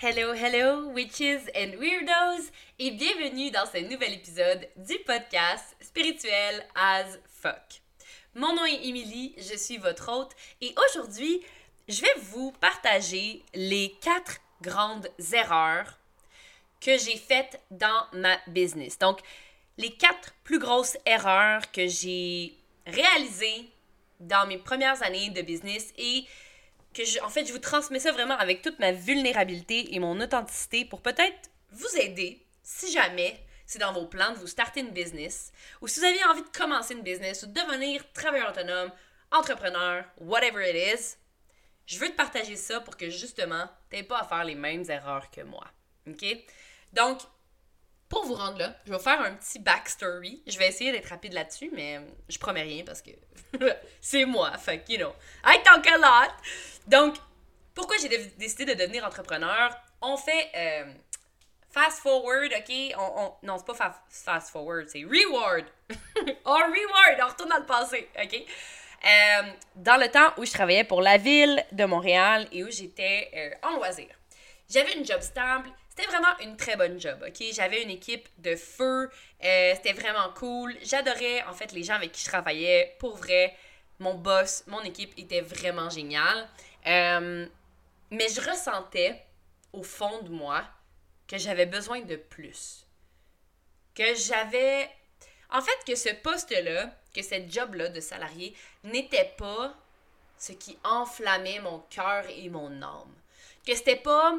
Hello, hello, witches and weirdos, et bienvenue dans ce nouvel épisode du podcast Spirituel as fuck. Mon nom est Emily, je suis votre hôte, et aujourd'hui, je vais vous partager les quatre grandes erreurs que j'ai faites dans ma business. Donc, les quatre plus grosses erreurs que j'ai réalisées dans mes premières années de business et en fait, je vous transmets ça vraiment avec toute ma vulnérabilité et mon authenticité pour peut-être vous aider si jamais c'est dans vos plans de vous starter une business ou si vous avez envie de commencer une business ou de devenir travailleur autonome, entrepreneur, whatever it is. Je veux te partager ça pour que justement, tu pas à faire les mêmes erreurs que moi. OK? Donc, pour vous rendre là, je vais faire un petit backstory. Je vais essayer d'être rapide là-dessus, mais je promets rien parce que c'est moi. Fait que, you know, I talk a lot. Donc, pourquoi j'ai décidé de devenir entrepreneur? On fait euh, fast forward, OK? On, non, c'est pas fast forward, c'est reward. on reward, on retourne dans le passé, OK? Euh, dans le temps où je travaillais pour la ville de Montréal et où j'étais euh, en loisir. J'avais une job stable, c'était vraiment une très bonne job, OK? J'avais une équipe de feu, c'était vraiment cool. J'adorais, en fait, les gens avec qui je travaillais. Pour vrai, mon boss, mon équipe était vraiment géniale. Euh, mais je ressentais au fond de moi que j'avais besoin de plus. Que j'avais. En fait, que ce poste-là, que cette job-là de salarié n'était pas ce qui enflammait mon cœur et mon âme. Que c'était pas.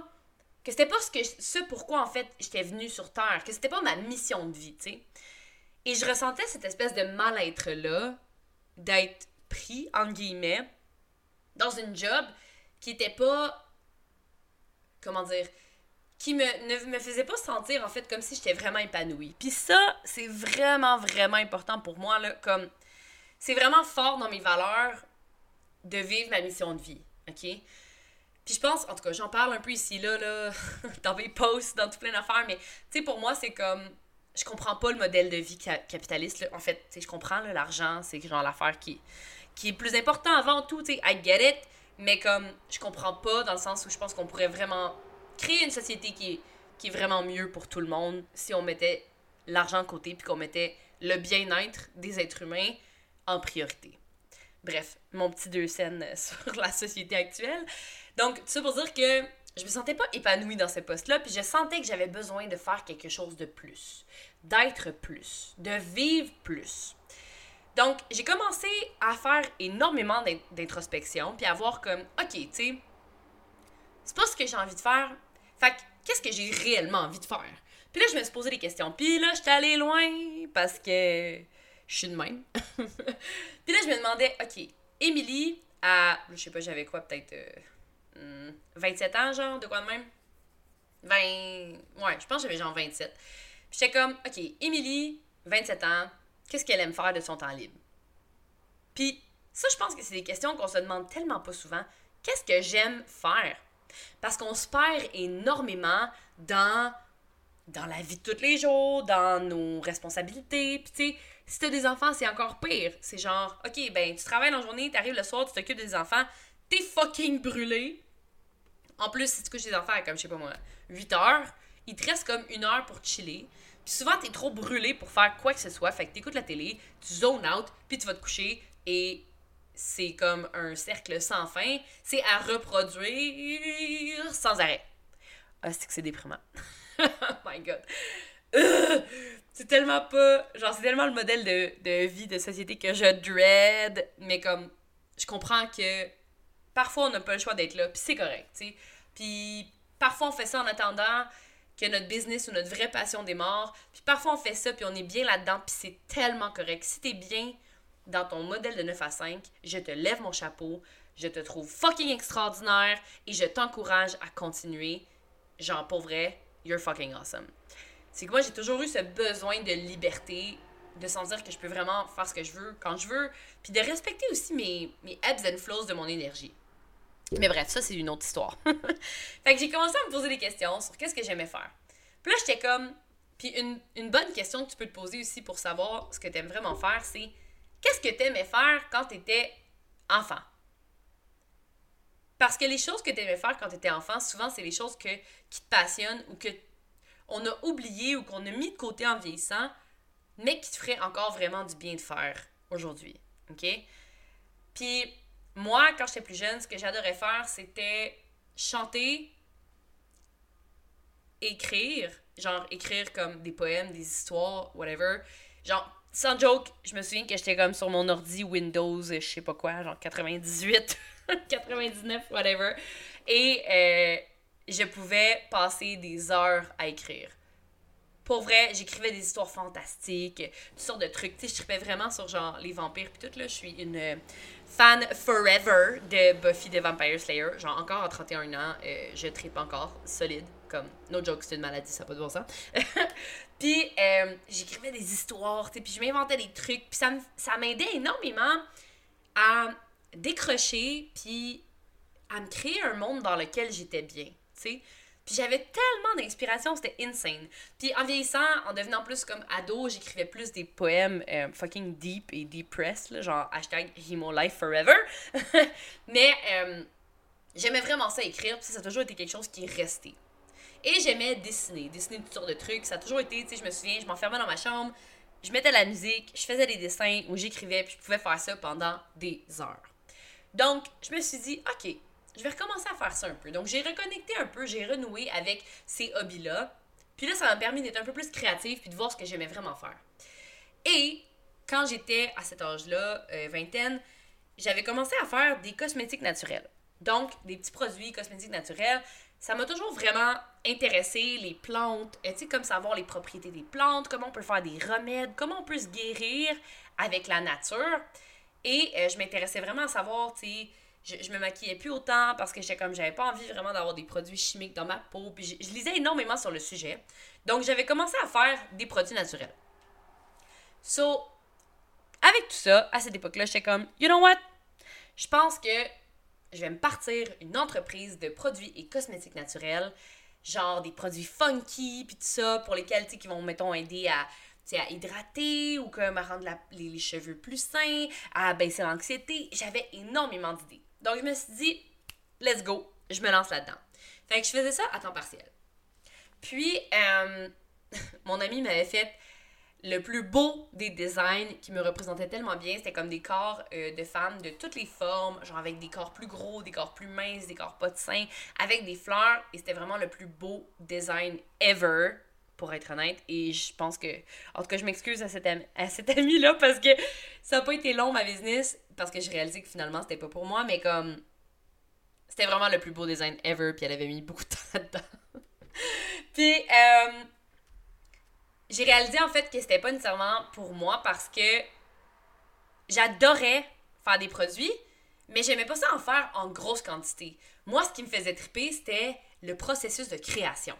Que c'était pas ce, que, ce pourquoi, en fait, j'étais venue sur Terre. Que c'était pas ma mission de vie, tu sais. Et je ressentais cette espèce de mal-être-là, d'être pris, en guillemets, dans une job qui était pas. Comment dire qui me, ne me faisait pas sentir en fait comme si j'étais vraiment épanouie. Puis ça, c'est vraiment, vraiment important pour moi. Là, comme c'est vraiment fort dans mes valeurs de vivre ma mission de vie. OK? Puis je pense, en tout cas, j'en parle un peu ici, là, là dans mes posts, dans tout plein d'affaires, mais tu sais, pour moi, c'est comme. Je comprends pas le modèle de vie capitaliste. Là. En fait, tu sais, je comprends l'argent, c'est genre l'affaire qui, qui est plus important avant tout, tu sais, I get it mais comme je comprends pas dans le sens où je pense qu'on pourrait vraiment créer une société qui est, qui est vraiment mieux pour tout le monde si on mettait l'argent de côté puis qu'on mettait le bien-être des êtres humains en priorité. Bref, mon petit deux scènes sur la société actuelle. Donc, tout pour dire que je me sentais pas épanouie dans ce poste-là, puis je sentais que j'avais besoin de faire quelque chose de plus, d'être plus, de vivre plus. Donc, j'ai commencé à faire énormément d'introspection, puis à voir comme, OK, tu sais, c'est pas ce que j'ai envie de faire. Fait qu'est-ce que j'ai réellement envie de faire? Puis là, je me suis posé des questions. Puis là, j'étais allée loin parce que je suis de même. puis là, je me demandais, OK, Émilie, à, je sais pas, j'avais quoi, peut-être 27 euh, hmm, ans, genre, de quoi de même? 20, ouais, je pense que j'avais genre 27. Puis j'étais comme, OK, Émilie, 27 ans, qu'est-ce qu'elle aime faire de son temps libre? Puis ça, je pense que c'est des questions qu'on se demande tellement pas souvent. Qu'est-ce que j'aime faire? Parce qu'on se perd énormément dans, dans la vie de tous les jours, dans nos responsabilités. Puis tu sais, si t'as des enfants, c'est encore pire. C'est genre, OK, ben tu travailles la journée, t'arrives le soir, tu t'occupes des enfants, t'es fucking brûlé. En plus, si tu couches des enfants comme, je sais pas moi, 8 heures, il te reste comme une heure pour chiller. Puis souvent, t'es trop brûlé pour faire quoi que ce soit. Fait que t'écoutes la télé, tu zones out, puis tu vas te coucher et c'est comme un cercle sans fin. C'est à reproduire sans arrêt. Ah, c'est que c'est déprimant. oh my god. c'est tellement pas. Genre, c'est tellement le modèle de, de vie, de société que je dread. Mais comme, je comprends que parfois on n'a pas le choix d'être là, puis c'est correct, tu sais. Puis parfois on fait ça en attendant que notre business ou notre vraie passion démarre. Puis parfois, on fait ça, puis on est bien là-dedans, puis c'est tellement correct. Si t'es bien dans ton modèle de 9 à 5, je te lève mon chapeau, je te trouve fucking extraordinaire et je t'encourage à continuer. Genre, pour vrai, you're fucking awesome. C'est que moi, j'ai toujours eu ce besoin de liberté, de sentir que je peux vraiment faire ce que je veux quand je veux, puis de respecter aussi mes, mes ebbs and flows de mon énergie. Mais bref, ça, c'est une autre histoire. fait que j'ai commencé à me poser des questions sur qu'est-ce que j'aimais faire. Puis là, j'étais comme. Puis une, une, bonne question que tu peux te poser aussi pour savoir ce que tu aimes vraiment faire, c'est qu'est-ce que tu aimais faire quand tu étais enfant? Parce que les choses que tu aimais faire quand tu étais enfant, souvent, c'est les choses que, qui te passionnent ou que on a oublié ou qu'on a mis de côté en vieillissant, mais qui te ferait encore vraiment du bien de faire aujourd'hui. OK? Puis, moi, quand j'étais plus jeune, ce que j'adorais faire, c'était chanter, écrire, genre écrire comme des poèmes, des histoires, whatever. Genre, sans joke, je me souviens que j'étais comme sur mon ordi Windows, je sais pas quoi, genre 98, 99, whatever. Et euh, je pouvais passer des heures à écrire. Pour vrai, j'écrivais des histoires fantastiques, toutes sortes de trucs. Tu sais, je tripais vraiment sur genre les vampires puis tout là. Je suis une fan forever de Buffy the Vampire Slayer. Genre encore à 31 ans, euh, je tripe encore solide. Comme, no joke, c'est une maladie, ça n'a pas de bon sens. puis euh, j'écrivais des histoires, puis je m'inventais des trucs. Puis ça, ça m'aidait énormément à décrocher puis à me créer un monde dans lequel j'étais bien, tu sais. J'avais tellement d'inspiration, c'était insane. Puis en vieillissant, en devenant plus comme ado, j'écrivais plus des poèmes euh, fucking deep et depressed, là, genre hashtag Himo Life Forever. Mais euh, j'aimais vraiment ça écrire, puis ça a toujours été quelque chose qui est resté. Et j'aimais dessiner, dessiner toutes sortes de trucs. Ça a toujours été, tu sais, je me souviens, je m'enfermais dans ma chambre, je mettais la musique, je faisais des dessins où j'écrivais, puis je pouvais faire ça pendant des heures. Donc, je me suis dit, OK, je vais recommencer à faire ça un peu. Donc, j'ai reconnecté un peu, j'ai renoué avec ces hobbies-là. Puis là, ça m'a permis d'être un peu plus créative puis de voir ce que j'aimais vraiment faire. Et quand j'étais à cet âge-là, euh, vingtaine, j'avais commencé à faire des cosmétiques naturels. Donc, des petits produits cosmétiques naturels. Ça m'a toujours vraiment intéressé, les plantes, euh, tu sais, comme savoir les propriétés des plantes, comment on peut faire des remèdes, comment on peut se guérir avec la nature. Et euh, je m'intéressais vraiment à savoir, tu sais, je, me maquillais plus autant parce que j'étais comme j'avais pas envie vraiment d'avoir des produits chimiques dans ma peau puis je, lisais énormément sur le sujet donc j'avais commencé à faire des produits naturels so avec tout ça à cette époque là j'étais comme you know what? Je pense que je vais me partir une entreprise de produits et cosmétiques naturels genre des produits funky puis tout ça pour lesquels tu qui vont mettons aider à à hydrater ou comme à rendre les, les, cheveux plus sains, à baisser l'anxiété. J'avais énormément d'idées. Donc, je me suis dit, let's go, je me lance là-dedans. Fait que je faisais ça à temps partiel. Puis, euh, mon ami m'avait fait le plus beau des designs qui me représentaient tellement bien. C'était comme des corps euh, de femmes de toutes les formes, genre avec des corps plus gros, des corps plus minces, des corps pas de seins, avec des fleurs. Et c'était vraiment le plus beau design ever, pour être honnête. Et je pense que. En tout cas, je m'excuse à cet ami, à cet ami-là parce que ça n'a pas été long ma business parce que j'ai réalisé que finalement c'était pas pour moi, mais comme c'était vraiment le plus beau design ever, puis elle avait mis beaucoup de temps là-dedans. puis euh, j'ai réalisé en fait que c'était pas nécessairement pour moi parce que j'adorais faire des produits, mais j'aimais pas ça en faire en grosse quantité. Moi, ce qui me faisait triper, c'était le processus de création.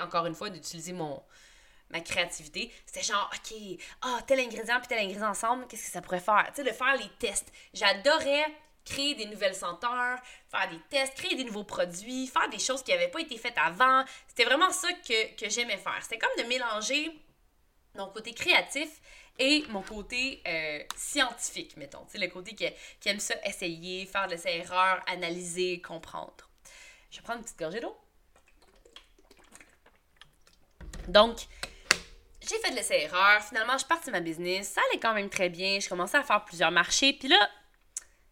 Encore une fois, d'utiliser mon, ma créativité, c'était genre, OK, ah, tel ingrédient puis tel ingrédient ensemble, qu'est-ce que ça pourrait faire? Tu sais, de faire les tests. J'adorais créer des nouvelles senteurs, faire des tests, créer des nouveaux produits, faire des choses qui n'avaient pas été faites avant. C'était vraiment ça que, j'aimais faire. C'était comme de mélanger mon côté créatif et mon côté euh, scientifique, mettons. Tu le côté qui, qui aime ça essayer, faire de ses erreurs, analyser, comprendre. Je vais prendre une petite gorgée d'eau. Donc, j'ai fait de l'essai-erreur. Finalement, je de ma business. Ça allait quand même très bien. Je commençais à faire plusieurs marchés. Puis là,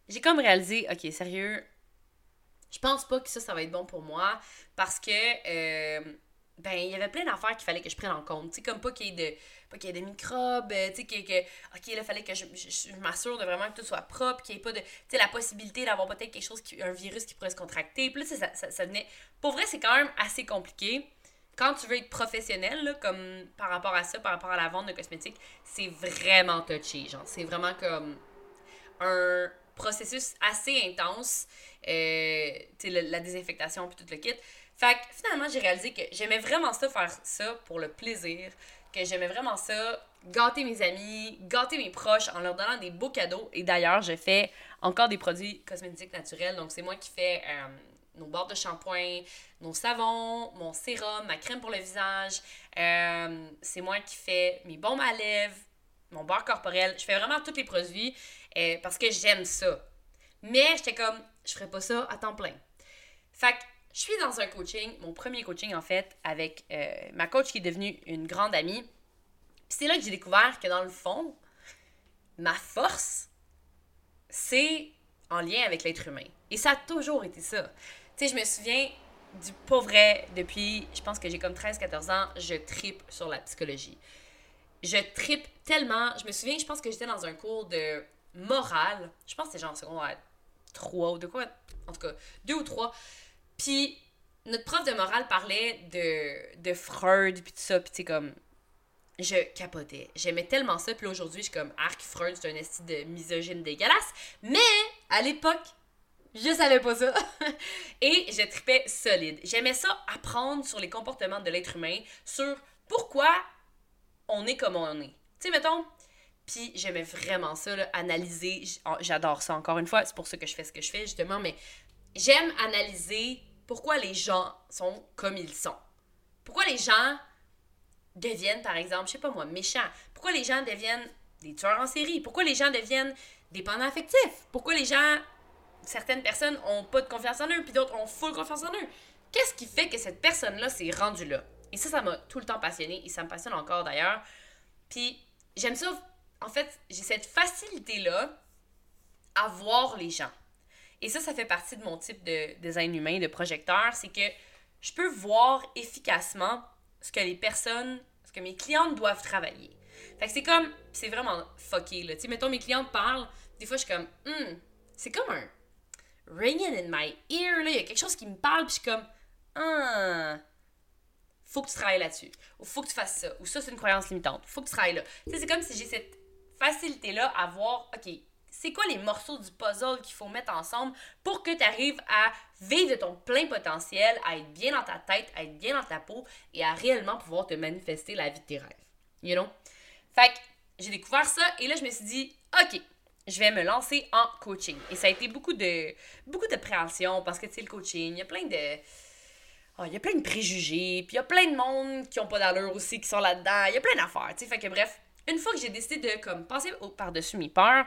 j'ai comme réalisé, OK, sérieux, je pense pas que ça, ça va être bon pour moi parce que, euh, ben, il y avait plein d'affaires qu'il fallait que je prenne en compte. Tu sais, comme pas qu'il y ait de, qu'il y ait microbes, euh, tu sais, que, OK, là, il fallait que je, m'assure de vraiment que tout soit propre, qu'il n'y ait pas de, tu sais, la possibilité d'avoir peut-être quelque chose, qui, un virus qui pourrait se contracter. Puis là, ça, ça venait, pour vrai, c'est quand même assez compliqué quand tu veux être professionnel, comme par rapport à ça, par rapport à la vente de cosmétiques, c'est vraiment touchy. Genre, c'est vraiment comme un processus assez intense. Euh, la, la désinfectation puis tout le kit. Fait finalement, j'ai réalisé que j'aimais vraiment ça faire ça pour le plaisir, que j'aimais vraiment ça gâter mes amis, gâter mes proches en leur donnant des beaux cadeaux. Et d'ailleurs, je fais encore des produits cosmétiques naturels. Donc, c'est moi qui fais euh, nos bords de shampoing, nos savons, mon sérum, ma crème pour le visage. Euh, c'est moi qui fais mes bombes à lèvres, mon beurre corporel. Je fais vraiment tous les produits euh, parce que j'aime ça. Mais j'étais comme, je ferais pas ça à temps plein. Fait je suis dans un coaching, mon premier coaching en fait, avec euh, ma coach qui est devenue une grande amie. Puis c'est là que j'ai découvert que dans le fond, ma force, c'est en lien avec l'être humain. Et ça a toujours été ça. Je me souviens du pauvre depuis, je pense que j'ai comme 13-14 ans, je tripe sur la psychologie. Je tripe tellement. Je me souviens, je pense que j'étais dans un cours de morale. Je pense que c'était genre en secondaire 3 ou de quoi. En tout cas, 2 ou 3. Puis notre prof de morale parlait de, de Freud, puis tout ça, puis tu comme. Je capotais. J'aimais tellement ça. Puis aujourd'hui, je suis comme Arc Freud, c'est un esti de misogyne dégueulasse. Mais à l'époque, je savais pas ça. Et je tripais solide. J'aimais ça apprendre sur les comportements de l'être humain, sur pourquoi on est comme on est. Tu sais, mettons. Puis j'aimais vraiment ça, analyser. J'adore ça encore une fois. C'est pour ça que je fais ce que je fais, justement. Mais j'aime analyser pourquoi les gens sont comme ils sont. Pourquoi les gens deviennent, par exemple, je sais pas moi, méchants. Pourquoi les gens deviennent des tueurs en série? Pourquoi les gens deviennent dépendants affectifs? Pourquoi les gens, certaines personnes ont pas de confiance en eux, puis d'autres ont full confiance en eux. Qu'est-ce qui fait que cette personne-là s'est rendue là? Et ça, ça m'a tout le temps passionné et ça me passionne encore d'ailleurs. Puis j'aime ça. En fait, j'ai cette facilité-là à voir les gens. Et ça, ça fait partie de mon type de design humain, de projecteur, c'est que je peux voir efficacement ce que les personnes, ce que mes clientes doivent travailler. Fait que c'est comme, c'est vraiment fucké, là. Tu sais, mettons, mes clientes parlent, des fois, je suis comme, hmm, c'est comme un ringing in my ear, là. Il y a quelque chose qui me parle, puis je suis comme, ah, faut que tu travailles là-dessus. Ou faut que tu fasses ça. Ou ça, c'est une croyance limitante. Faut que tu travailles là. C'est comme si j'ai cette facilité-là à voir, OK, c'est quoi les morceaux du puzzle qu'il faut mettre ensemble pour que tu arrives à vivre de ton plein potentiel, à être bien dans ta tête, à être bien dans ta peau et à réellement pouvoir te manifester la vie de tes rêves. You know? Fait que j'ai découvert ça et là, je me suis dit, OK, je vais me lancer en coaching. Et ça a été beaucoup de, beaucoup de préhension parce que, tu sais, le coaching, il y a plein de. Oh, y a plein de préjugés, puis il y a plein de monde qui ont pas d'allure aussi, qui sont là-dedans. Il y a plein d'affaires, tu sais. Fait que bref, une fois que j'ai décidé de comme passer par-dessus mes peurs,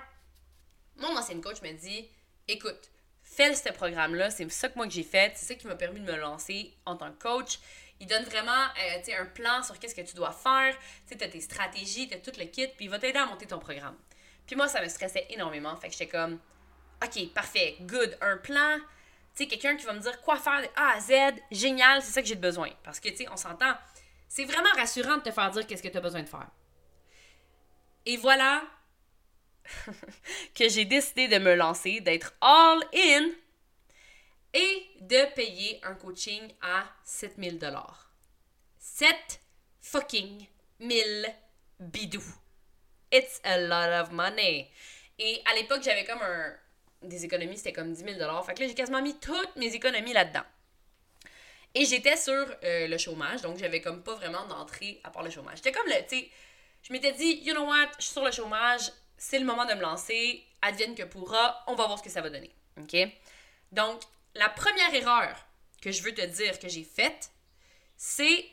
mon ancienne coach me dit écoute, fais ce programme-là, c'est ça que moi que j'ai fait, c'est ça qui m'a permis de me lancer en tant que coach. Il donne vraiment euh, un plan sur qu'est-ce que tu dois faire, tu as tes stratégies, tu as tout le kit, puis il va t'aider à monter ton programme. Puis moi, ça me stressait énormément, fait que j'étais comme OK, parfait, good, un plan, tu sais, quelqu'un qui va me dire quoi faire de A à Z, génial, c'est ça que j'ai besoin. Parce que, tu sais, on s'entend, c'est vraiment rassurant de te faire dire qu'est-ce que tu as besoin de faire. Et voilà, que j'ai décidé de me lancer, d'être all in et de payer un coaching à 7000 dollars. 7 fucking 1000 bidou. It's a lot of money. Et à l'époque, j'avais comme un des économies, c'était comme 10 000 dollars. Fait que là, j'ai quasiment mis toutes mes économies là-dedans. Et j'étais sur euh, le chômage, donc j'avais comme pas vraiment d'entrée à part le chômage. J'étais comme le, tu sais, je m'étais dit, you know what, je suis sur le chômage, c'est le moment de me lancer, advienne que pourra, on va voir ce que ça va donner. OK? Donc, la première erreur que je veux te dire que j'ai faite, c'est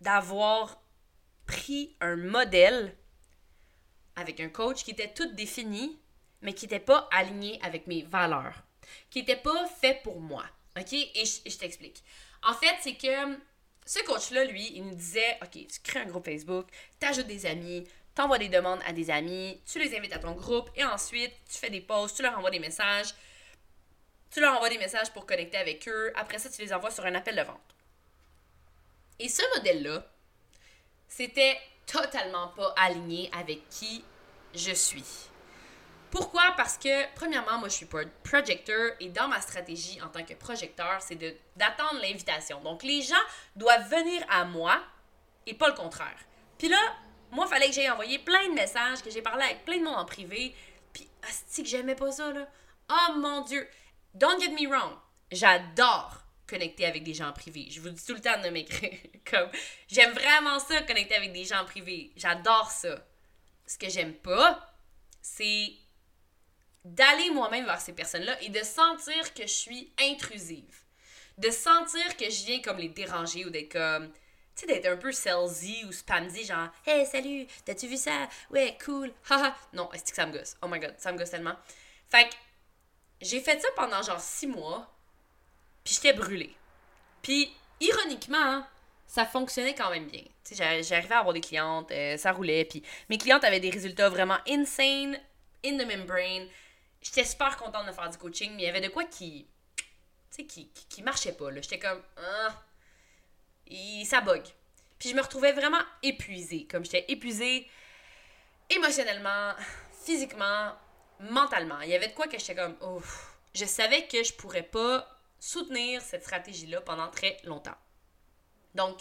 d'avoir pris un modèle avec un coach qui était tout défini, mais qui n'était pas aligné avec mes valeurs, qui n'était pas fait pour moi. OK? Et je, je t'explique. En fait, c'est que ce coach-là, lui, il nous disait OK, tu crées un groupe Facebook, tu ajoutes des amis, t'envoies des demandes à des amis, tu les invites à ton groupe et ensuite tu fais des posts, tu leur envoies des messages. Tu leur envoies des messages pour connecter avec eux. Après ça, tu les envoies sur un appel de vente. Et ce modèle-là, c'était totalement pas aligné avec qui je suis. Pourquoi? Parce que, premièrement, moi, je suis projecteur et dans ma stratégie en tant que projecteur, c'est d'attendre l'invitation. Donc, les gens doivent venir à moi et pas le contraire. Puis là, moi, il fallait que j'aille envoyer plein de messages, que j'ai parlé avec plein de monde en privé. Puis, c'est que j'aimais pas ça, là. Oh mon Dieu! Don't get me wrong. J'adore connecter avec des gens en privé. Je vous dis tout le temps de m'écrire. Comme, j'aime vraiment ça, connecter avec des gens en privé. J'adore ça. Ce que j'aime pas, c'est d'aller moi-même vers ces personnes-là et de sentir que je suis intrusive. De sentir que je viens comme les déranger ou d'être comme tu sais, d'être un peu salesy ou spamzy, genre, hey, salut, t'as-tu vu ça? Ouais, cool, haha. non, est-ce que ça me gosse? Oh my god, ça me gosse tellement. Fait que j'ai fait ça pendant genre six mois Puis j'étais brûlée. Puis, ironiquement, ça fonctionnait quand même bien. J'arrivais à avoir des clientes, euh, ça roulait, puis mes clientes avaient des résultats vraiment insane, in the membrane. J'étais super contente de faire du coaching, mais il y avait de quoi qui, qui, qui, qui marchait pas. J'étais comme, ah, ça bug. Puis je me retrouvais vraiment épuisée. Comme j'étais épuisée émotionnellement, physiquement, mentalement. Il y avait de quoi que j'étais comme, oh, je savais que je pourrais pas soutenir cette stratégie-là pendant très longtemps. Donc,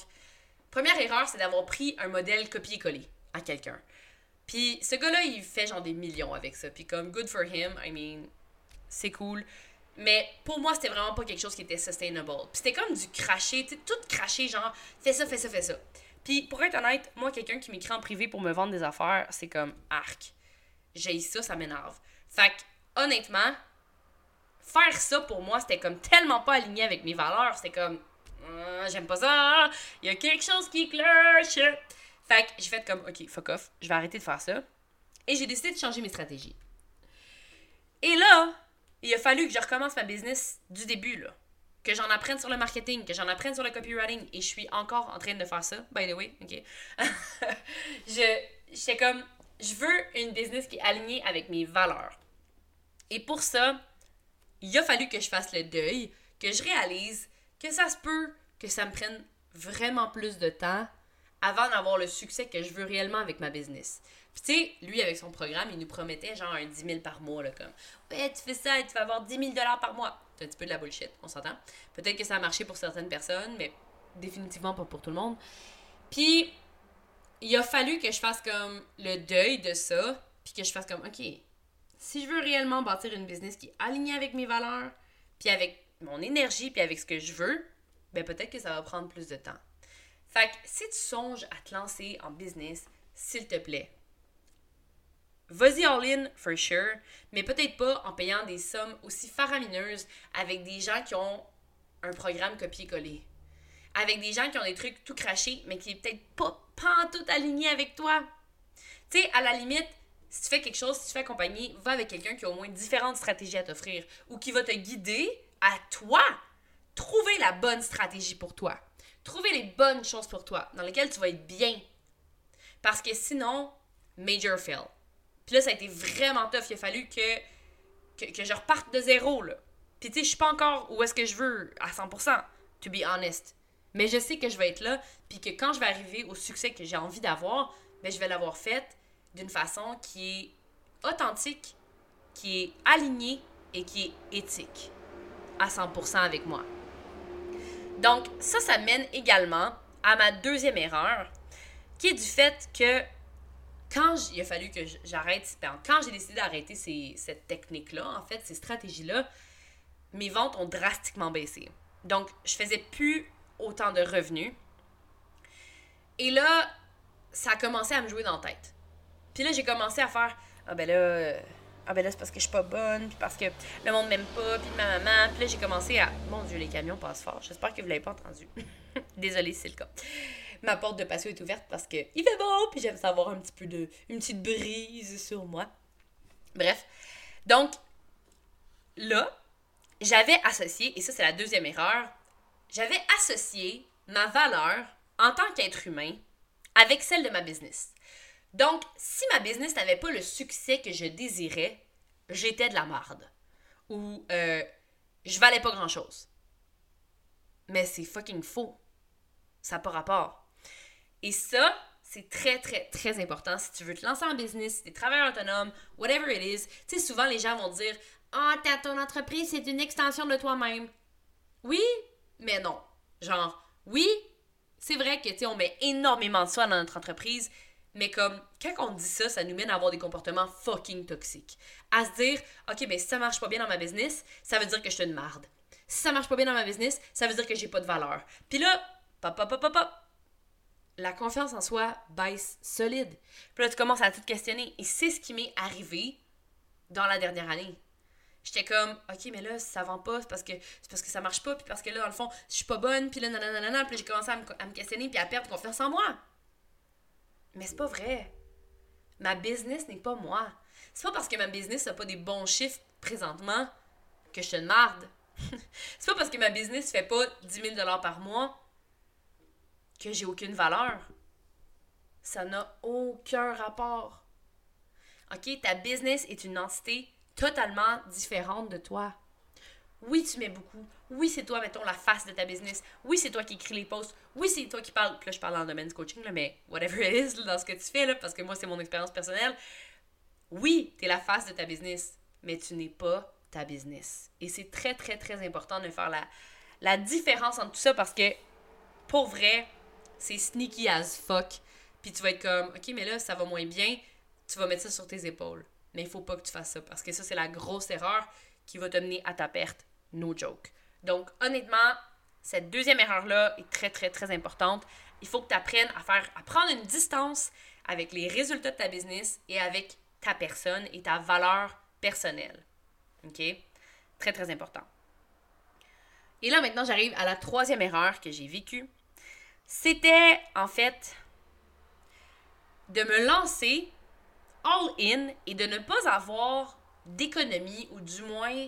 première erreur, c'est d'avoir pris un modèle copier-coller à quelqu'un. Puis ce gars-là, il fait genre des millions avec ça. Puis comme, good for him, I mean, c'est cool. Mais pour moi, c'était vraiment pas quelque chose qui était sustainable. Puis c'était comme du cracher, tu tout cracher, genre, fais ça, fais ça, fais ça. Puis pour être honnête, moi, quelqu'un qui m'écrit en privé pour me vendre des affaires, c'est comme arc. J'ai ça, ça m'énerve. Fait que, honnêtement, faire ça pour moi, c'était comme tellement pas aligné avec mes valeurs. C'était comme, ah, j'aime pas ça, il y a quelque chose qui cloche. Fait que j'ai fait comme, ok, fuck off, je vais arrêter de faire ça. Et j'ai décidé de changer mes stratégies. Et là, il a fallu que je recommence ma business du début, là. Que j'en apprenne sur le marketing, que j'en apprenne sur le copywriting. Et je suis encore en train de faire ça, by the way, ok? je, j'étais comme, je veux une business qui est alignée avec mes valeurs. Et pour ça, il a fallu que je fasse le deuil, que je réalise que ça se peut que ça me prenne vraiment plus de temps avant d'avoir le succès que je veux réellement avec ma business. Puis tu sais, lui, avec son programme, il nous promettait genre un 10 000 par mois, là, comme « Ouais, tu fais ça et tu vas avoir 10 000 par mois. » C'est un petit peu de la bullshit, on s'entend. Peut-être que ça a marché pour certaines personnes, mais définitivement pas pour tout le monde. Puis, il a fallu que je fasse comme le deuil de ça, puis que je fasse comme « Ok, si je veux réellement bâtir une business qui est alignée avec mes valeurs, puis avec mon énergie, puis avec ce que je veux, ben peut-être que ça va prendre plus de temps. » Fait que si tu songes à te lancer en business, s'il te plaît, vas-y all-in for sure, mais peut-être pas en payant des sommes aussi faramineuses avec des gens qui ont un programme copier-coller. Avec des gens qui ont des trucs tout crachés, mais qui est peut-être pas, tout aligné avec toi. Tu sais, à la limite, si tu fais quelque chose, si tu fais accompagner, va avec quelqu'un qui a au moins différentes stratégies à t'offrir ou qui va te guider à toi trouver la bonne stratégie pour toi. Trouver les bonnes choses pour toi, dans lesquelles tu vas être bien. Parce que sinon, major fail. Puis là, ça a été vraiment tough. Il a fallu que, que, je reparte de zéro, là. Puis tu sais, je suis pas encore où est-ce que je veux à 100%, to be honest. Mais je sais que je vais être là, puis que quand je vais arriver au succès que j'ai envie d'avoir, ben, je vais l'avoir fait d'une façon qui est authentique, qui est alignée et qui est éthique à 100% avec moi. Donc, ça, ça mène également à ma deuxième erreur, qui est du fait que quand il a fallu que j'arrête, quand j'ai décidé d'arrêter cette technique-là, en fait, ces stratégies-là, mes ventes ont drastiquement baissé. Donc, je faisais plus autant de revenus. Et là, ça a commencé à me jouer dans la tête. Puis là, j'ai commencé à faire Ah ben là, euh, ah ben là, c'est parce que je suis pas bonne, puis parce que le monde m'aime pas, puis ma maman. Puis là, j'ai commencé à. Mon Dieu, les camions passent fort. J'espère que vous l'avez pas entendu. Désolée si c'est le cas. Ma porte de patio est ouverte parce que il fait beau, puis j'aime savoir un petit peu de. une petite brise sur moi. Bref. Donc, là, j'avais associé, et ça, c'est la deuxième erreur, j'avais associé ma valeur en tant qu'être humain avec celle de ma business. Donc, si ma business n'avait pas le succès que je désirais, j'étais de la marde. Ou euh, je valais pas grand-chose. Mais c'est fucking faux. Ça n'a pas rapport. Et ça, c'est très, très, très important si tu veux te lancer en business, si tu es travailleur autonome, whatever it is. Tu sais, souvent les gens vont dire Ah, oh, ton entreprise, c'est une extension de toi-même. Oui, mais non. Genre, oui, c'est vrai que, tu sais, on met énormément de soi dans notre entreprise, mais comme, quand on dit ça, ça nous mène à avoir des comportements fucking toxiques. À se dire, OK, ben si ça marche pas bien dans ma business, ça veut dire que je suis une marde. Si ça marche pas bien dans ma business, ça veut dire que j'ai pas de valeur. Puis là, pop, pop, pop, pop, pop, la confiance en soi baisse solide. Puis là, tu commences à tout questionner. Et c'est ce qui m'est arrivé dans la dernière année. J'étais comme, OK, mais là, ça vend pas, c'est parce que, parce que ça marche pas, puis parce que là, dans le fond, je suis pas bonne, puis là, nanana, puis j'ai commencé à me, à me questionner, puis à perdre confiance en moi. Mais c'est pas vrai. Ma business n'est pas moi. C'est pas parce que ma business n'a pas des bons chiffres présentement que je te marde. c'est pas parce que ma business fait pas 10 000 par mois que j'ai aucune valeur. Ça n'a aucun rapport. OK? Ta business est une entité totalement différente de toi. Oui, tu mets beaucoup. Oui, c'est toi, mettons, la face de ta business. Oui, c'est toi qui écris les posts. Oui, c'est toi qui parles. Puis là, je parle dans le domaine du coaching, mais whatever it is, dans ce que tu fais, là, parce que moi, c'est mon expérience personnelle. Oui, tu es la face de ta business, mais tu n'es pas ta business. Et c'est très, très, très important de faire la, différence entre tout ça parce que, pour vrai, c'est sneaky as fuck. Puis tu vas être comme, OK, mais là, ça va moins bien. Tu vas mettre ça sur tes épaules. Mais il faut pas que tu fasses ça parce que ça, c'est la grosse erreur qui va te mener à ta perte. No joke. Donc, honnêtement, cette deuxième erreur-là est très, très, très importante. Il faut que tu apprennes à faire, à prendre une distance avec les résultats de ta business et avec ta personne et ta valeur personnelle. OK? Très, très important. Et là, maintenant, j'arrive à la troisième erreur que j'ai vécue. C'était, en fait, de me lancer all in et de ne pas avoir d'économie ou du moins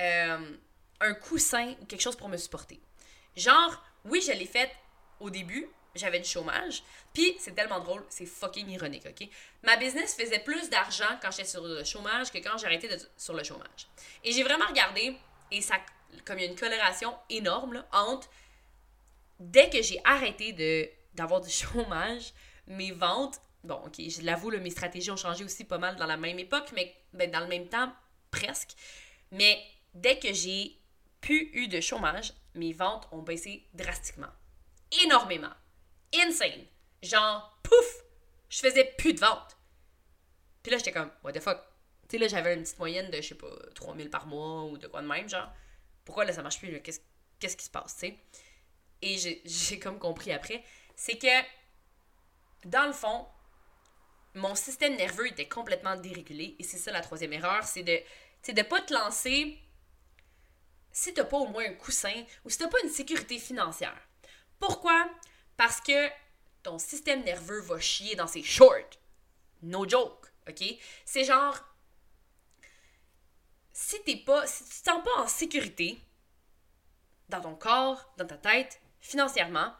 euh, un coussin ou quelque chose pour me supporter. Genre, oui, je l'ai fait au début, j'avais du chômage, puis c'est tellement drôle, c'est fucking ironique, ok? Ma business faisait plus d'argent quand j'étais sur le chômage que quand arrêté sur le chômage. Et j'ai vraiment regardé, et ça, comme il y a une coloration énorme là, entre dès que j'ai arrêté d'avoir du chômage, mes ventes, bon, ok, je l'avoue, mes stratégies ont changé aussi pas mal dans la même époque, mais ben, dans le même temps, presque. Mais dès que j'ai pu eu de chômage, mes ventes ont baissé drastiquement. Énormément. Insane. Genre, pouf, je faisais plus de ventes. Puis là, j'étais comme, what the fuck? Tu sais, là, j'avais une petite moyenne de, je sais pas, 3000 par mois ou de quoi de même, genre. Pourquoi là, ça marche plus? Qu'est-ce, qui se passe, tu sais? Et j'ai, comme compris après, c'est que, dans le fond, mon système nerveux était complètement dérégulé. Et c'est ça la troisième erreur, c'est de de pas te lancer si tu n'as pas au moins un coussin ou si tu n'as pas une sécurité financière. Pourquoi? Parce que ton système nerveux va chier dans ses shorts. No joke, ok? C'est genre, si t'es pas, si tu te sens pas en sécurité dans ton corps, dans ta tête, financièrement,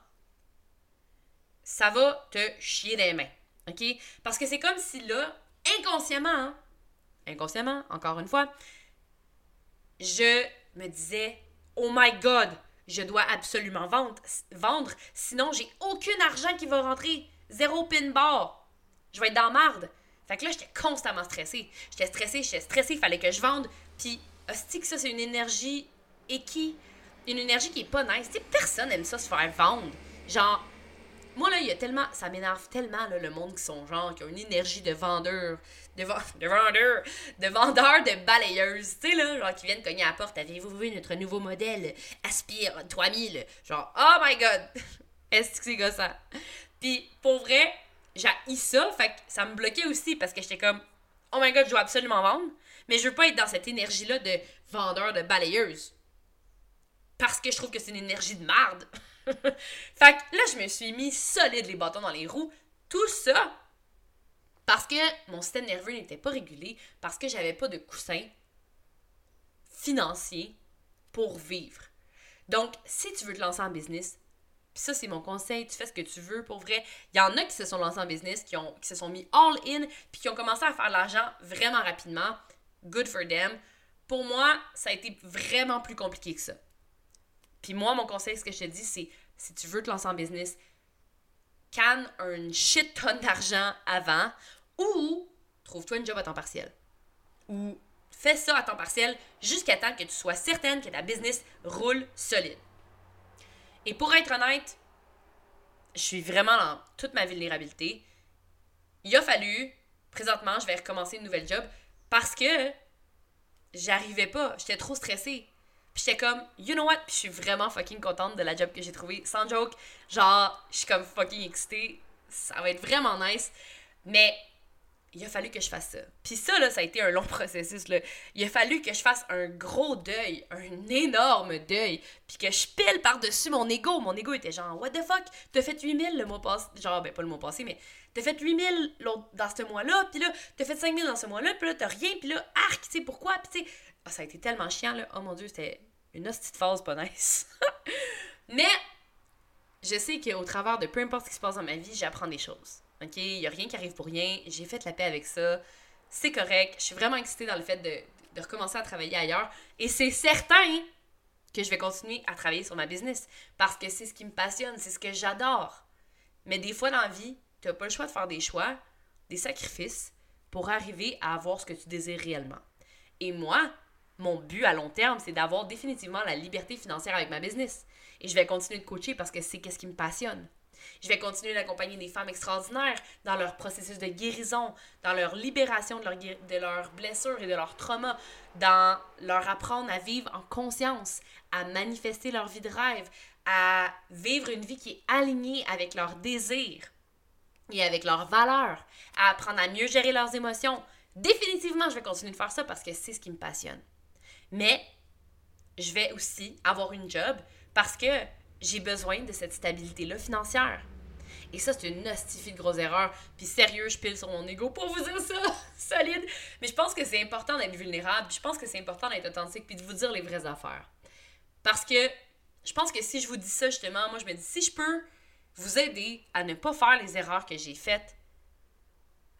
ça va te chier les mains. OK? Parce que c'est comme si là, inconsciemment, hein, inconsciemment, encore une fois, je me disais, oh my god, je dois absolument vendre, vendre sinon j'ai aucun argent qui va rentrer. Zéro pin bar. Je vais être dans marde. Fait que là, j'étais constamment stressée. J'étais stressée, j'étais stressée, il fallait que je vende. Puis, hostie que ça, c'est une énergie et Une énergie qui est pas nice. Tu sais, personne aime ça se faire vendre. Genre, moi, là, il y a tellement. Ça m'énerve tellement, là, le monde qui sont genre, qui ont une énergie de vendeur. De, de vendeur. De vendeur de balayeuses. Tu sais, là, genre, qui viennent cogner à la porte. Avez-vous vu notre nouveau modèle? Aspire 3000 Genre, oh my god Est-ce que c'est gossant? Puis, pour vrai, j'ai ça. Fait que ça me bloquait aussi parce que j'étais comme, oh my god, je dois absolument vendre. Mais je veux pas être dans cette énergie-là de vendeur de balayeuse. Parce que je trouve que c'est une énergie de marde. fait que là, je me suis mis solide les bâtons dans les roues. Tout ça parce que mon système nerveux n'était pas régulé, parce que j'avais pas de coussin financier pour vivre. Donc, si tu veux te lancer en business, puis ça, c'est mon conseil, tu fais ce que tu veux pour vrai. Il y en a qui se sont lancés en business, qui, se sont mis all in, puis qui ont commencé à faire l'argent vraiment rapidement. Good for them. Pour moi, ça a été vraiment plus compliqué que ça. Puis moi, mon conseil, ce que je te dis, c'est si tu veux te lancer en business, canne un shit tonne d'argent avant ou trouve-toi une job à temps partiel. Ou fais ça à temps partiel jusqu'à temps que tu sois certaine que ta business roule solide. Et pour être honnête, je suis vraiment dans toute ma vulnérabilité. Il a fallu, présentement, je vais recommencer une nouvelle job parce que j'arrivais pas, j'étais trop stressée. Puis j'étais comme, you know what? Puis je suis vraiment fucking contente de la job que j'ai trouvée. Sans joke, genre, je suis comme fucking excitée. Ça va être vraiment nice. Mais il a fallu que je fasse ça. Puis ça, là, ça a été un long processus. Là. Il a fallu que je fasse un gros deuil, un énorme deuil, puis que je pile par-dessus mon ego. Mon ego était genre, what the fuck, t'as fait 8000 le mois passé. Genre, ben pas le mois passé, mais t'as fait 8000 dans ce mois-là, puis là, t'as fait 5000 dans ce mois-là, puis là, t'as rien, puis là, arc, tu sais pourquoi, puis tu sais. Ah, ça a été tellement chiant, là. Oh mon dieu, c'était une hostie de phase pas nice. Mais je sais qu'au travers de peu importe ce qui se passe dans ma vie, j'apprends des choses. OK? Il n'y a rien qui arrive pour rien. J'ai fait la paix avec ça. C'est correct. Je suis vraiment excitée dans le fait de, de recommencer à travailler ailleurs. Et c'est certain que je vais continuer à travailler sur ma business parce que c'est ce qui me passionne, c'est ce que j'adore. Mais des fois dans la vie, tu n'as pas le choix de faire des choix, des sacrifices pour arriver à avoir ce que tu désires réellement. Et moi, mon but à long terme, c'est d'avoir définitivement la liberté financière avec ma business. Et je vais continuer de coacher parce que c'est ce qui me passionne. Je vais continuer d'accompagner des femmes extraordinaires dans leur processus de guérison, dans leur libération de, leur, de leurs blessures et de leurs traumas, dans leur apprendre à vivre en conscience, à manifester leur vie de rêve, à vivre une vie qui est alignée avec leurs désirs et avec leurs valeurs, à apprendre à mieux gérer leurs émotions. Définitivement, je vais continuer de faire ça parce que c'est ce qui me passionne. Mais je vais aussi avoir une job parce que j'ai besoin de cette stabilité-là financière. Et ça, c'est une hostifie de grosse erreur. Puis sérieux, je pile sur mon ego pour vous dire ça, solide. Mais je pense que c'est important d'être vulnérable. Puis je pense que c'est important d'être authentique puis de vous dire les vraies affaires. Parce que je pense que si je vous dis ça, justement, moi, je me dis, si je peux vous aider à ne pas faire les erreurs que j'ai faites,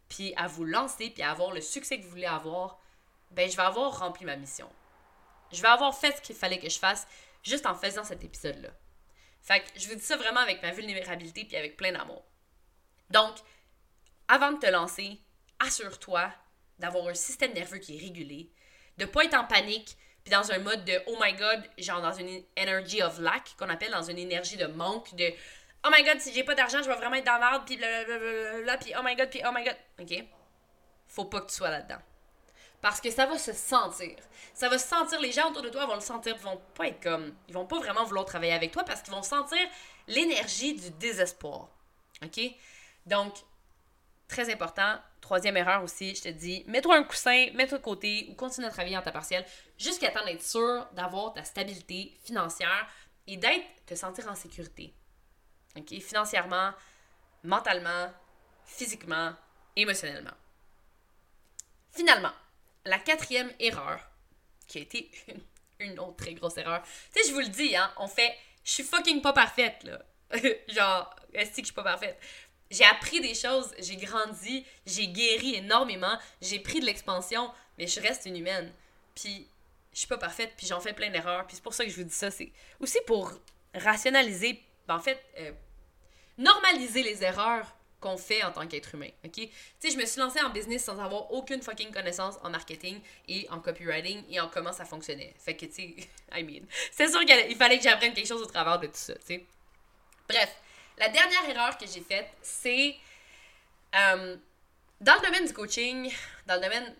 puis à vous lancer, puis à avoir le succès que vous voulez avoir, ben, je vais avoir rempli ma mission. Je vais avoir fait ce qu'il fallait que je fasse juste en faisant cet épisode-là. Fait que je vous dis ça vraiment avec ma vulnérabilité puis avec plein d'amour. Donc, avant de te lancer, assure-toi d'avoir un système nerveux qui est régulé, de pas être en panique, puis dans un mode de oh my god, genre dans une energy of lack qu'on appelle dans une énergie de manque de oh my god, si j'ai pas d'argent, je vais vraiment être dans l'ordre, puis blablabla, puis oh my god, puis oh my god. OK? Faut pas que tu sois là-dedans. Parce que ça va se sentir. Ça va se sentir, les gens autour de toi vont le sentir, ils vont pas être comme. Ils vont pas vraiment vouloir travailler avec toi parce qu'ils vont sentir l'énergie du désespoir. OK? Donc, très important. Troisième erreur aussi, je te dis, mets-toi un coussin, mets-toi de côté ou continue à travailler en ta partielle jusqu'à temps d'être sûr d'avoir ta stabilité financière et d'être, te sentir en sécurité. OK? Financièrement, mentalement, physiquement, émotionnellement. Finalement, la quatrième erreur, qui a été une, autre très grosse erreur. Tu sais, je vous le dis, hein, on fait. Je suis fucking pas parfaite, là. Genre, est-ce que je suis pas parfaite? J'ai appris des choses, j'ai grandi, j'ai guéri énormément, j'ai pris de l'expansion, mais je reste une humaine. Puis, je suis pas parfaite, puis j'en fais plein d'erreurs. Puis c'est pour ça que je vous dis ça. C'est aussi pour rationaliser, ben, en fait, euh, normaliser les erreurs qu'on fait en tant qu'être humain, ok? Tu sais, je me suis lancée en business sans avoir aucune fucking connaissance en marketing et en copywriting et en comment ça fonctionnait. Fait que, tu sais, I mean, c'est sûr qu'il fallait que j'apprenne quelque chose au travers de tout ça, tu sais. Bref, la dernière erreur que j'ai faite, c'est euh, dans le domaine du coaching, dans le domaine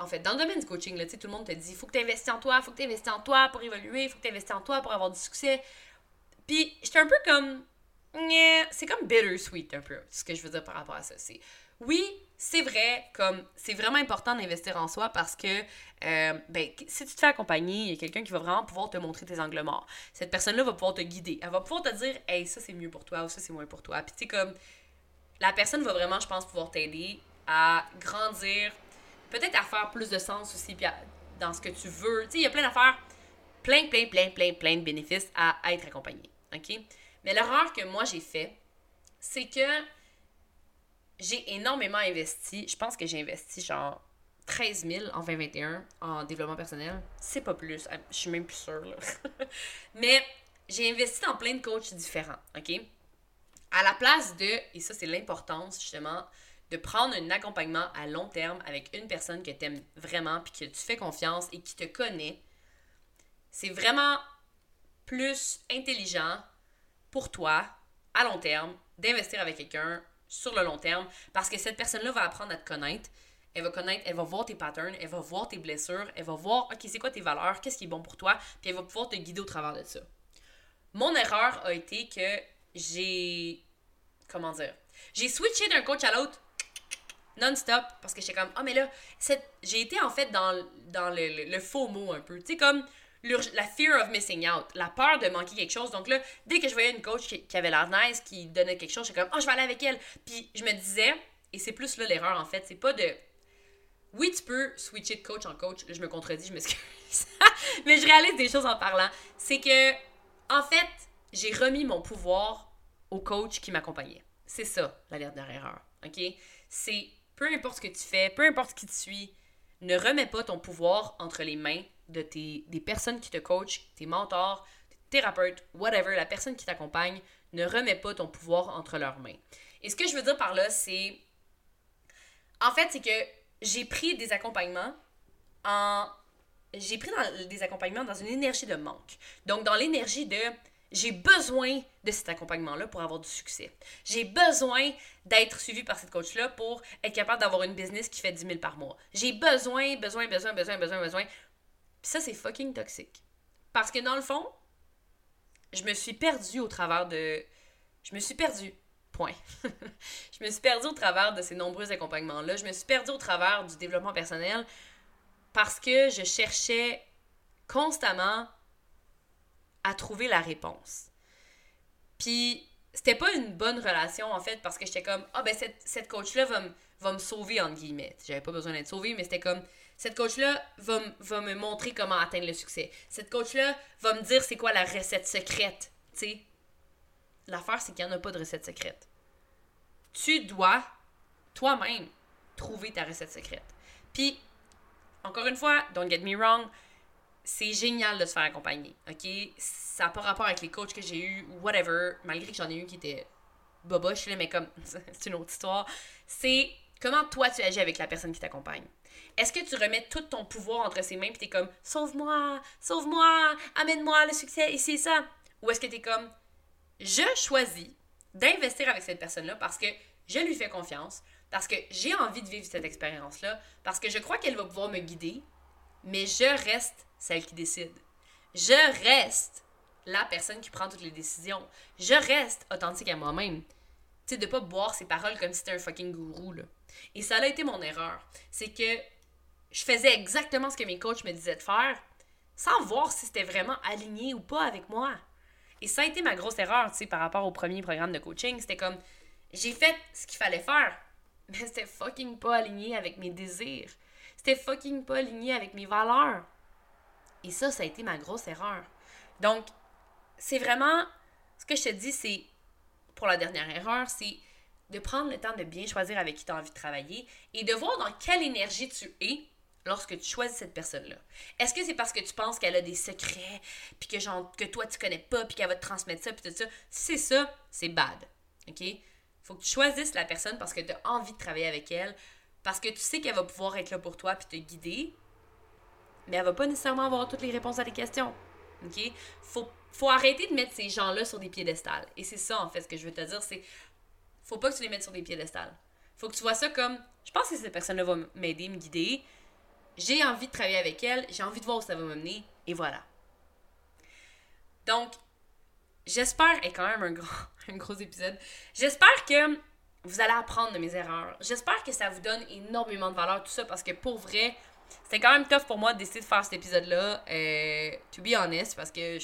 en fait, dans le domaine du coaching, là, tout le monde te dit faut que tu investisses en toi, faut que tu investisses en toi pour évoluer, faut que tu investisses en toi pour avoir du succès. Puis, j'étais un peu comme c'est comme bittersweet un peu, ce que je veux dire par rapport à ça. C'est oui, c'est vrai, comme c'est vraiment important d'investir en soi parce que euh, ben, si tu te fais accompagner, il y a quelqu'un qui va vraiment pouvoir te montrer tes angles morts. Cette personne-là va pouvoir te guider. Elle va pouvoir te dire, hey, ça c'est mieux pour toi ou ça c'est moins pour toi. Puis tu comme la personne va vraiment, je pense, pouvoir t'aider à grandir, peut-être à faire plus de sens aussi dans ce que tu veux. Tu sais, il y a plein d'affaires, plein, plein, plein, plein, plein de bénéfices à être accompagné. OK? Mais l'erreur que moi j'ai fait, c'est que j'ai énormément investi. Je pense que j'ai investi genre 13 000 en 2021 en développement personnel. C'est pas plus. Je suis même plus sûre. Là. Mais j'ai investi dans plein de coachs différents. OK? À la place de, et ça c'est l'importance justement, de prendre un accompagnement à long terme avec une personne que tu aimes vraiment, puis que tu fais confiance et qui te connaît, c'est vraiment plus intelligent pour toi, à long terme, d'investir avec quelqu'un sur le long terme parce que cette personne-là va apprendre à te connaître. Elle va connaître, elle va voir tes patterns, elle va voir tes blessures, elle va voir, OK, c'est quoi tes valeurs, qu'est-ce qui est bon pour toi, puis elle va pouvoir te guider au travers de ça. Mon erreur a été que j'ai. Comment dire J'ai switché d'un coach à l'autre non-stop parce que j'étais comme, ah, mais là, j'ai été en fait dans, dans le, le faux mot un peu. Tu sais, comme la fear of missing out, la peur de manquer quelque chose. Donc là, dès que je voyais une coach qui, avait l'air nice, qui donnait quelque chose, j'étais comme, oh, je vais aller avec elle. Puis je me disais, et c'est plus là l'erreur en fait, c'est pas de. oui, tu peux switcher de coach en coach. je me contredis, je m'excuse. Mais je réalise des choses en parlant. C'est que, en fait, j'ai remis mon pouvoir au coach qui m'accompagnait. C'est ça, la dernière erreur. OK? C'est peu importe ce que tu fais, peu importe qui tu suis, ne remets pas ton pouvoir entre les mains de tes, des personnes qui te coachent, tes mentors, tes thérapeutes, whatever, la personne qui t'accompagne, ne remets pas ton pouvoir entre leurs mains. Et ce que je veux dire par là, c'est. En fait, c'est que j'ai pris des accompagnements en. J'ai pris des accompagnements dans une énergie de manque. Donc, dans l'énergie de j'ai besoin de cet accompagnement-là pour avoir du succès. J'ai besoin d'être suivi par cette coach-là pour être capable d'avoir une business qui fait 10 000 par mois. J'ai besoin, besoin, besoin, besoin, besoin, besoin. Ça, c'est fucking toxique. Parce que dans le fond, je me suis perdue au travers de. Je me suis perdue. Point. je me suis perdue au travers de ces nombreux accompagnements-là. Je me suis perdue au travers du développement personnel parce que je cherchais constamment à trouver la réponse. Puis, c'était pas une bonne relation, en fait, parce que j'étais comme, ah, ben, cette, cette coach-là va, va me sauver, entre guillemets. J'avais pas besoin d'être sauvée, mais c'était comme, cette coach-là va, me montrer comment atteindre le succès. Cette coach-là va me dire c'est quoi la recette secrète, sais. L'affaire, c'est qu'il n'y en a pas de recette secrète. Tu dois, toi-même, trouver ta recette secrète. Puis, encore une fois, don't get me wrong, c'est génial de se faire accompagner, ok? Ça n'a pas rapport avec les coachs que j'ai eu, whatever, malgré que j'en ai eu qui étaient boboche, mais comme, c'est une autre histoire. C'est comment toi tu agis avec la personne qui t'accompagne. Est-ce que tu remets tout ton pouvoir entre ses mains et t'es comme, sauve-moi, sauve-moi, amène-moi le succès et c'est ça? Ou est-ce que t'es comme, je choisis d'investir avec cette personne-là parce que je lui fais confiance, parce que j'ai envie de vivre cette expérience-là, parce que je crois qu'elle va pouvoir me guider, mais je reste celle qui décide. Je reste la personne qui prend toutes les décisions. Je reste authentique à moi-même. Tu sais, de pas boire ses paroles comme si c'était un fucking gourou, là. Et ça a été mon erreur. C'est que je faisais exactement ce que mes coachs me disaient de faire, sans voir si c'était vraiment aligné ou pas avec moi. Et ça a été ma grosse erreur, tu sais, par rapport au premier programme de coaching. C'était comme, j'ai fait ce qu'il fallait faire, mais c'était fucking pas aligné avec mes désirs. C'était fucking pas aligné avec mes valeurs. Et ça, ça a été ma grosse erreur. Donc, c'est vraiment. Ce que je te dis, c'est. Pour la dernière erreur, c'est de prendre le temps de bien choisir avec qui tu as envie de travailler et de voir dans quelle énergie tu es lorsque tu choisis cette personne-là. Est-ce que c'est parce que tu penses qu'elle a des secrets, puis que, que toi tu connais pas, puis qu'elle va te transmettre ça, puis tout ça? Si c'est ça, c'est bad. OK? Faut que tu choisisses la personne parce que tu as envie de travailler avec elle, parce que tu sais qu'elle va pouvoir être là pour toi puis te guider, mais elle va pas nécessairement avoir toutes les réponses à tes questions. OK? Faut, faut arrêter de mettre ces gens-là sur des piédestals. Et c'est ça, en fait, ce que je veux te dire, c'est faut pas que tu les mettes sur des piédestals. Faut que tu vois ça comme, je pense que cette personne-là va m'aider, me guider. J'ai envie de travailler avec elle, j'ai envie de voir où ça va me mener, et voilà. Donc, j'espère, et quand même un gros, un gros épisode, j'espère que vous allez apprendre de mes erreurs. J'espère que ça vous donne énormément de valeur, tout ça, parce que pour vrai, c'était quand même tough pour moi de décider de faire cet épisode-là, euh, to be honest, parce que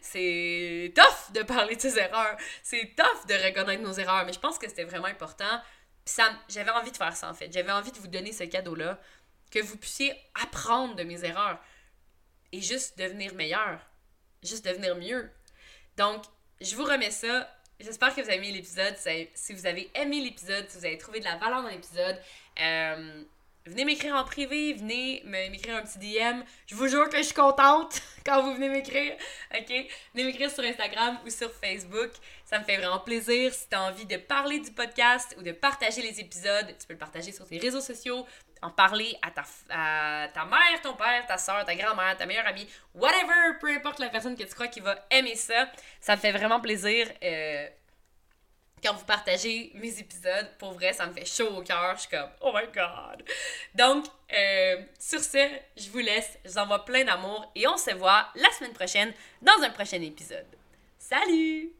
c'est tough de parler de ses erreurs. C'est tough de reconnaître nos erreurs, mais je pense que c'était vraiment important. Ça, j'avais envie de faire ça, en fait. J'avais envie de vous donner ce cadeau-là, que vous puissiez apprendre de mes erreurs et juste devenir meilleur, juste devenir mieux. Donc, je vous remets ça J'espère que vous avez aimé l'épisode. Si vous avez aimé l'épisode, si vous avez trouvé de la valeur dans l'épisode, euh, venez m'écrire en privé, venez m'écrire un petit DM. Je vous jure que je suis contente quand vous venez m'écrire. OK? Venez m'écrire sur Instagram ou sur Facebook. Ça me fait vraiment plaisir. Si tu as envie de parler du podcast ou de partager les épisodes, tu peux le partager sur tes réseaux sociaux, en parler à ta, à ta mère, ton père, ta soeur, ta grand-mère, ta meilleure amie, whatever, peu importe la personne que tu crois qui va aimer ça. Ça me fait vraiment plaisir. Euh, quand vous partagez mes épisodes, pour vrai, ça me fait chaud au cœur. Je suis comme, oh my god. Donc, euh, sur ce, je vous laisse. Je vous envoie plein d'amour et on se voit la semaine prochaine dans un prochain épisode. Salut!